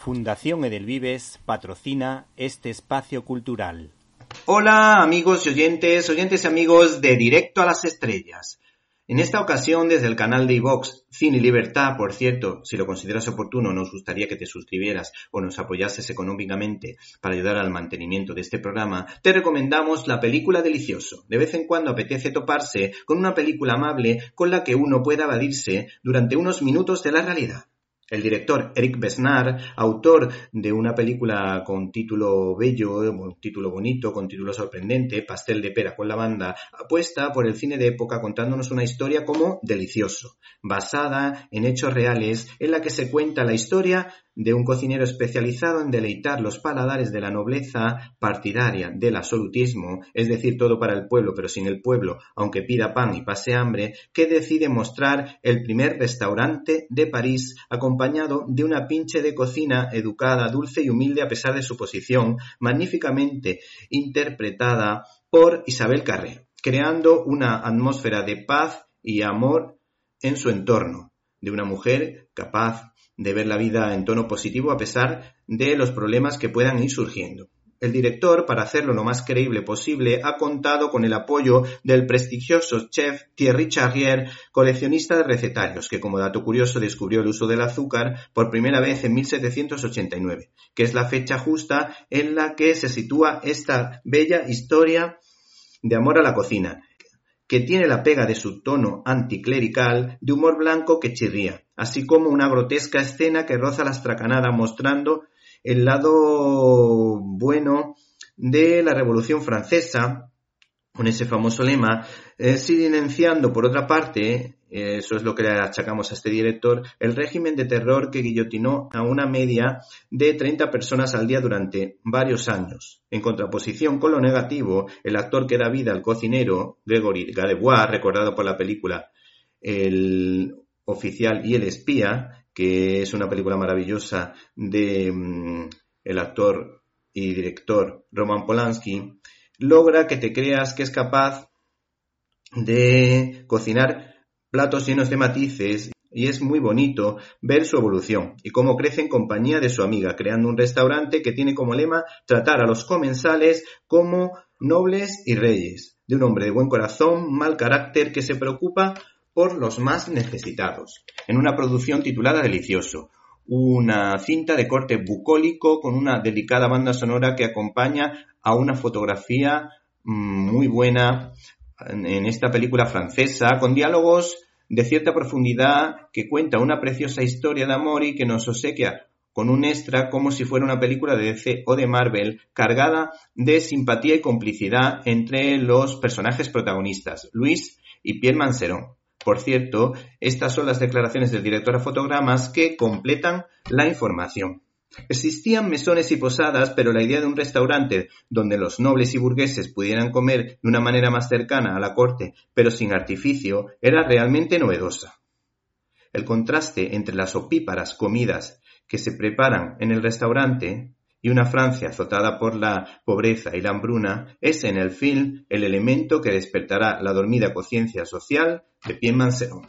Fundación Edelvives patrocina este espacio cultural. Hola amigos y oyentes, oyentes y amigos de Directo a las Estrellas. En esta ocasión, desde el canal de iVox Cine y Libertad, por cierto, si lo consideras oportuno, nos gustaría que te suscribieras o nos apoyases económicamente para ayudar al mantenimiento de este programa, te recomendamos la película Delicioso. De vez en cuando apetece toparse con una película amable con la que uno pueda evadirse durante unos minutos de la realidad. El director Eric Besnard, autor de una película con título bello, un título bonito, con título sorprendente, Pastel de pera con la banda, apuesta por el cine de época contándonos una historia como Delicioso, basada en hechos reales en la que se cuenta la historia de un cocinero especializado en deleitar los paladares de la nobleza partidaria del absolutismo, es decir, todo para el pueblo, pero sin el pueblo, aunque pida pan y pase hambre, que decide mostrar el primer restaurante de París, acompañado de una pinche de cocina educada, dulce y humilde a pesar de su posición, magníficamente interpretada por Isabel Carré, creando una atmósfera de paz y amor en su entorno, de una mujer capaz de ver la vida en tono positivo a pesar de los problemas que puedan ir surgiendo. El director, para hacerlo lo más creíble posible, ha contado con el apoyo del prestigioso chef Thierry Charrier, coleccionista de recetarios, que como dato curioso descubrió el uso del azúcar por primera vez en 1789, que es la fecha justa en la que se sitúa esta bella historia de amor a la cocina, que tiene la pega de su tono anticlerical de humor blanco que chirría, así como una grotesca escena que roza la estracanada mostrando el lado bueno de la Revolución Francesa, con ese famoso lema, eh, silenciando por otra parte, eh, eso es lo que le achacamos a este director, el régimen de terror que guillotinó a una media de 30 personas al día durante varios años. En contraposición con lo negativo, el actor que da vida al cocinero, Gregory Gadebois, recordado por la película El oficial y el espía, que es una película maravillosa de mm, el actor y director Roman Polanski, logra que te creas que es capaz de cocinar platos llenos de matices y es muy bonito ver su evolución y cómo crece en compañía de su amiga, creando un restaurante que tiene como lema tratar a los comensales como nobles y reyes, de un hombre de buen corazón, mal carácter, que se preocupa por los más necesitados, en una producción titulada Delicioso, una cinta de corte bucólico con una delicada banda sonora que acompaña a una fotografía mm, muy buena en esta película francesa, con diálogos de cierta profundidad que cuenta una preciosa historia de amor y que nos obsequia con un extra como si fuera una película de DC o de Marvel cargada de simpatía y complicidad entre los personajes protagonistas, Luis y Pierre Manserón. Por cierto, estas son las declaraciones del director a fotogramas que completan la información. Existían mesones y posadas, pero la idea de un restaurante donde los nobles y burgueses pudieran comer de una manera más cercana a la corte, pero sin artificio, era realmente novedosa. El contraste entre las opíparas comidas que se preparan en el restaurante y una Francia azotada por la pobreza y la hambruna es en el film el elemento que despertará la dormida conciencia social de Pierre Manseron.